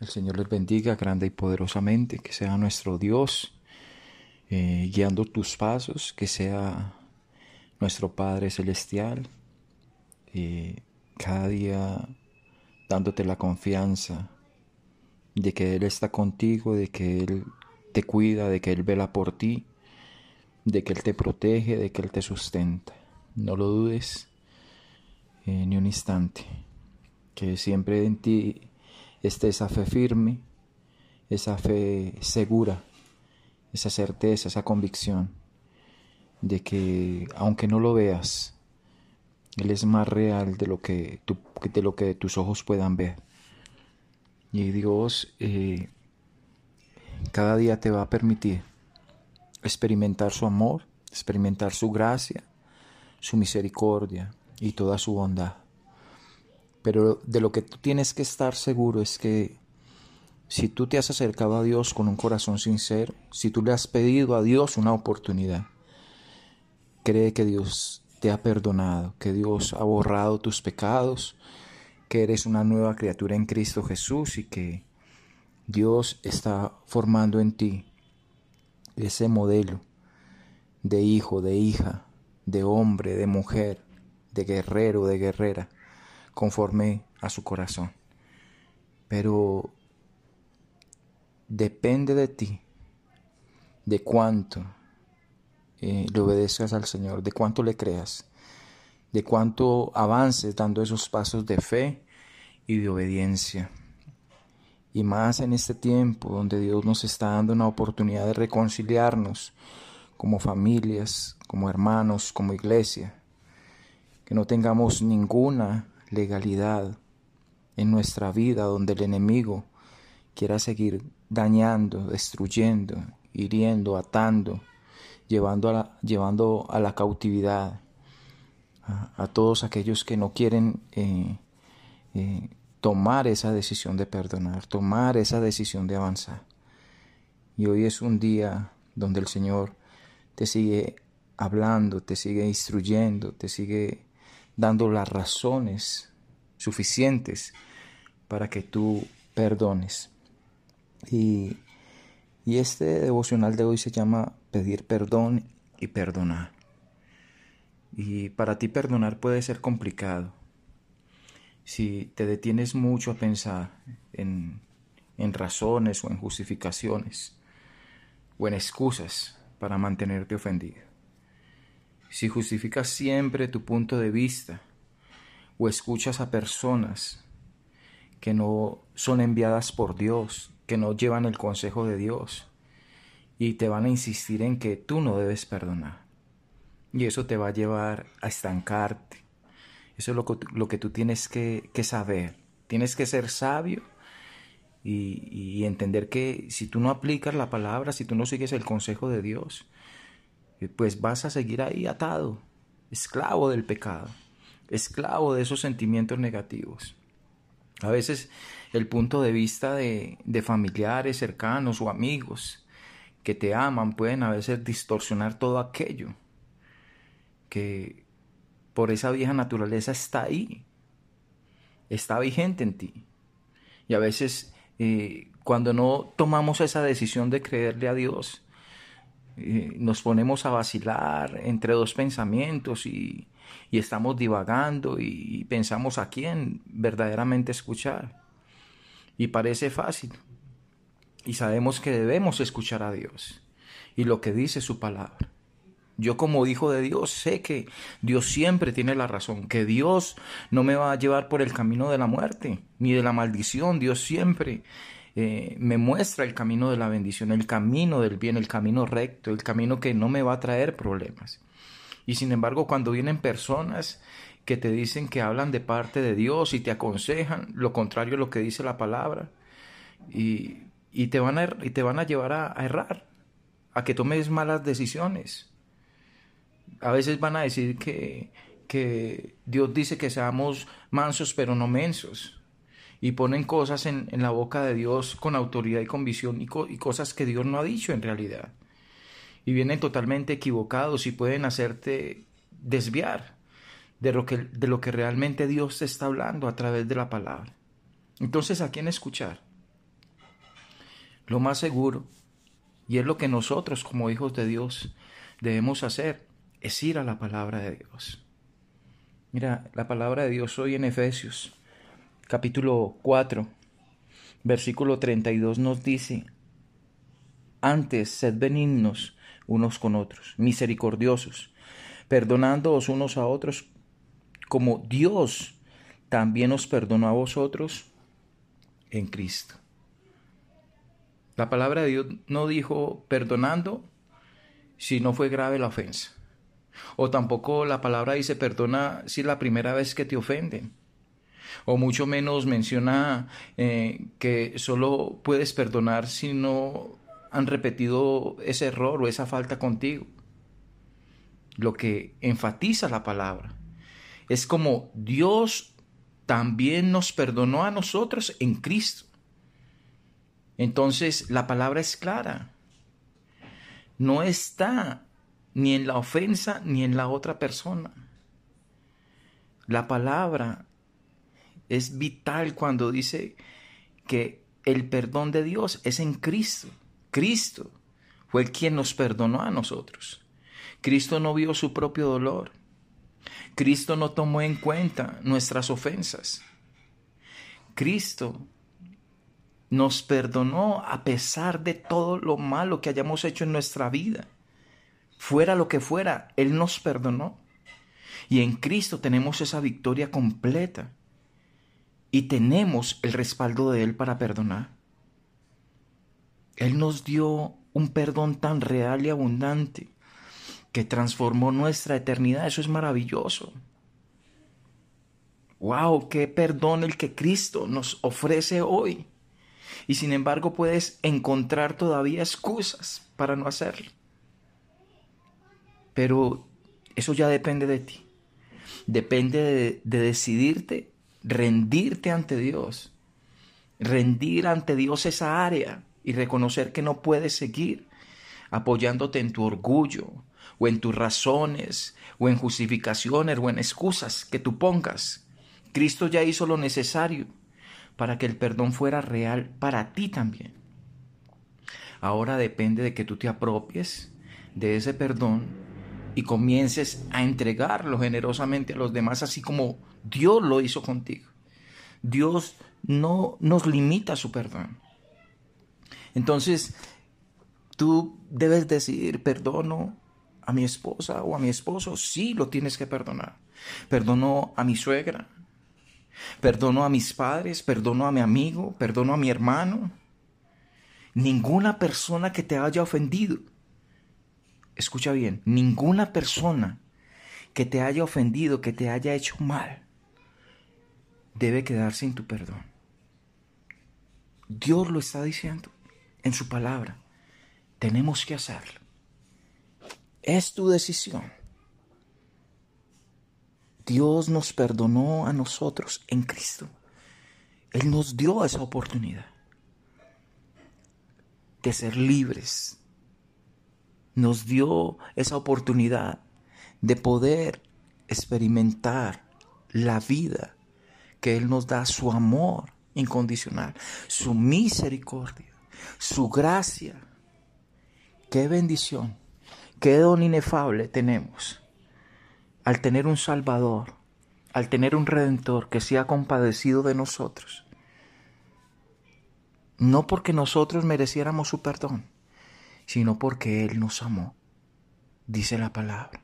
El Señor les bendiga grande y poderosamente, que sea nuestro Dios eh, guiando tus pasos, que sea nuestro Padre Celestial, eh, cada día dándote la confianza de que Él está contigo, de que Él te cuida, de que Él vela por ti, de que Él te protege, de que Él te sustenta. No lo dudes eh, ni un instante, que siempre en ti esté esa fe firme, esa fe segura, esa certeza, esa convicción de que aunque no lo veas, Él es más real de lo que, de lo que tus ojos puedan ver. Y Dios eh, cada día te va a permitir experimentar su amor, experimentar su gracia, su misericordia y toda su bondad. Pero de lo que tú tienes que estar seguro es que si tú te has acercado a Dios con un corazón sincero, si tú le has pedido a Dios una oportunidad, cree que Dios te ha perdonado, que Dios ha borrado tus pecados, que eres una nueva criatura en Cristo Jesús y que Dios está formando en ti ese modelo de hijo, de hija, de hombre, de mujer, de guerrero, de guerrera, conforme a su corazón. Pero depende de ti, de cuánto eh, le obedezcas al Señor, de cuánto le creas, de cuánto avances dando esos pasos de fe y de obediencia. Y más en este tiempo donde Dios nos está dando una oportunidad de reconciliarnos como familias, como hermanos, como iglesia. Que no tengamos ninguna legalidad en nuestra vida donde el enemigo quiera seguir dañando, destruyendo, hiriendo, atando, llevando a la, llevando a la cautividad a, todos aquellos que no quieren eh, eh, tomar esa decisión de perdonar, tomar esa decisión de avanzar. Y hoy es un día donde el Señor te sigue hablando, te sigue instruyendo, te sigue dando las razones suficientes para que tú perdones. Y, y este devocional de hoy se llama pedir perdón y perdonar. Y para ti perdonar puede ser complicado si te detienes mucho a pensar en, razones o en justificaciones o en excusas para mantenerte ofendido. Si justificas siempre tu punto de vista o escuchas a personas que no son enviadas por Dios, que no llevan el consejo de Dios y te van a insistir en que tú no debes perdonar. Y eso te va a llevar a estancarte, eso es lo que, tú tienes que, saber. Tienes que ser sabio y, entender que si tú no aplicas la palabra, si tú no sigues el consejo de Dios, pues vas a seguir ahí atado, esclavo del pecado, esclavo de esos sentimientos negativos. A veces el punto de vista de, de, familiares cercanos o amigos que te aman pueden a veces distorsionar todo aquello que, por esa vieja naturaleza está ahí, está vigente en ti. Y a veces eh, cuando no tomamos esa decisión de creerle a Dios, eh, nos ponemos a vacilar entre dos pensamientos y, y estamos divagando y pensamos a quién verdaderamente escuchar. Y parece fácil. Y sabemos que debemos escuchar a Dios y lo que dice su palabra. Yo como hijo de Dios sé que Dios siempre tiene la razón, que Dios no me va a llevar por el camino de la muerte ni de la maldición. Dios siempre eh, me muestra el camino de la bendición, el camino del bien, el camino recto, el camino que no me va a traer problemas. Y sin embargo, cuando vienen personas que te dicen que hablan de parte de Dios y te aconsejan lo contrario a lo que dice la palabra, y, te, van a, y te van a llevar a errar, a que tomes malas decisiones a veces van a decir que, que Dios dice que seamos mansos pero no mensos. Y ponen cosas en, la boca de Dios con autoridad y con visión y, y cosas que Dios no ha dicho en realidad. Y vienen totalmente equivocados y pueden hacerte desviar de lo que, de lo que realmente Dios te está hablando a través de la palabra. Entonces, ¿a quién escuchar? lo más seguro, y es lo que nosotros como hijos de Dios debemos hacer, es ir a la palabra de Dios. Mira, la palabra de Dios hoy en Efesios, capítulo 4, versículo 32 nos dice, antes sed benignos unos con otros, misericordiosos, perdonándoos unos a otros, como Dios también os perdonó a vosotros en Cristo. La palabra de Dios no dijo perdonando si no fue grave la ofensa. O tampoco la palabra dice perdona si es la primera vez que te ofenden. O mucho menos menciona eh, que solo puedes perdonar si no han repetido ese error o esa falta contigo. Lo que enfatiza la palabra es como Dios también nos perdonó a nosotros en Cristo. Entonces la palabra es clara. No está ni en la ofensa ni en la otra persona. La palabra es vital cuando dice que el perdón de Dios es en Cristo. Cristo fue el quien nos perdonó a nosotros. Cristo no vio su propio dolor. Cristo no tomó en cuenta nuestras ofensas. Cristo nos perdonó a pesar de todo lo malo que hayamos hecho en nuestra vida. Fuera lo que fuera, Él nos perdonó. Y en Cristo tenemos esa victoria completa. Y tenemos el respaldo de Él para perdonar. Él nos dio un perdón tan real y abundante que transformó nuestra eternidad. Eso es maravilloso. ¡Wow! ¡Qué perdón el que Cristo nos ofrece hoy! Y sin embargo puedes encontrar todavía excusas para no hacerlo. Pero eso ya depende de ti. Depende de, de decidirte, rendirte ante Dios. Rendir ante Dios esa área y reconocer que no puedes seguir apoyándote en tu orgullo o en tus razones o en justificaciones o en excusas que tú pongas. Cristo ya hizo lo necesario para que el perdón fuera real para ti también. Ahora depende de que tú te apropies de ese perdón y comiences a entregarlo generosamente a los demás, así como Dios lo hizo contigo. Dios no nos limita su perdón. Entonces, tú debes decidir, perdono a mi esposa o a mi esposo, sí lo tienes que perdonar. Perdono a mi suegra, perdono a mis padres, perdono a mi amigo, perdono a mi hermano. Ninguna persona que te haya ofendido, escucha bien, ninguna persona que te haya ofendido, que te haya hecho mal, debe quedar sin tu perdón. Dios lo está diciendo en su palabra. Tenemos que hacerlo. Es tu decisión. Dios nos perdonó a nosotros en Cristo. Él nos dio esa oportunidad de ser libres. Nos dio esa oportunidad de poder experimentar la vida que Él nos da, su amor incondicional, su misericordia su gracia. Qué bendición, qué don inefable tenemos al tener un Salvador, al tener un Redentor que se ha compadecido de nosotros. No porque nosotros mereciéramos su perdón, sino porque Él nos amó, dice la palabra.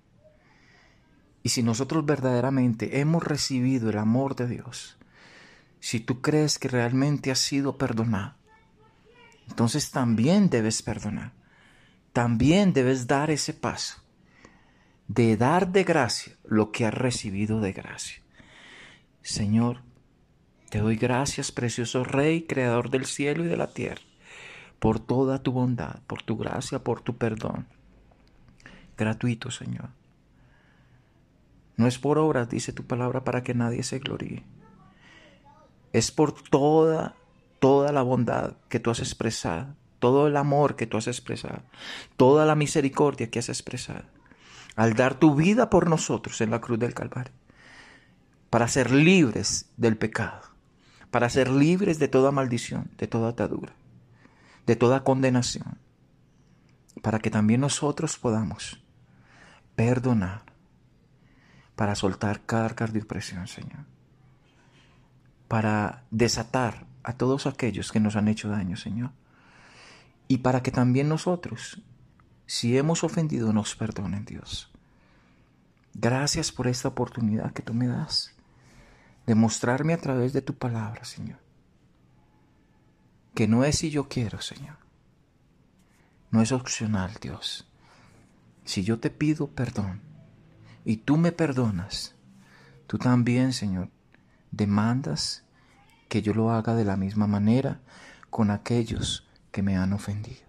Y si nosotros verdaderamente hemos recibido el amor de Dios, si tú crees que realmente has sido perdonado, entonces también debes perdonar. También debes dar ese paso de dar de gracia lo que has recibido de gracia. Señor, te doy gracias, precioso Rey, Creador del cielo y de la tierra, por toda tu bondad, por tu gracia, por tu perdón. Gratuito, Señor. No es por obras, dice tu palabra, para que nadie se gloríe. Es por toda toda la bondad que tú has expresado, todo el amor que tú has expresado, toda la misericordia que has expresado, al dar tu vida por nosotros en la cruz del Calvario, para ser libres del pecado, para ser libres de toda maldición, de toda atadura, de toda condenación, para que también nosotros podamos perdonar, para soltar cargas de opresión, Señor, para desatar a todos aquellos que nos han hecho daño, Señor, y para que también nosotros, si hemos ofendido, nos perdonen, Dios. Gracias por esta oportunidad que tú me das de mostrarme a través de tu palabra, Señor. Que no es si yo quiero, Señor. No es opcional, Dios. Si yo te pido perdón y tú me perdonas, tú también, Señor, demandas que yo lo haga de la misma manera con aquellos que me han ofendido.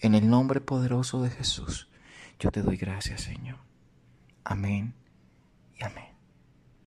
En el nombre poderoso de Jesús, yo te doy gracias, Señor. Amén y amén.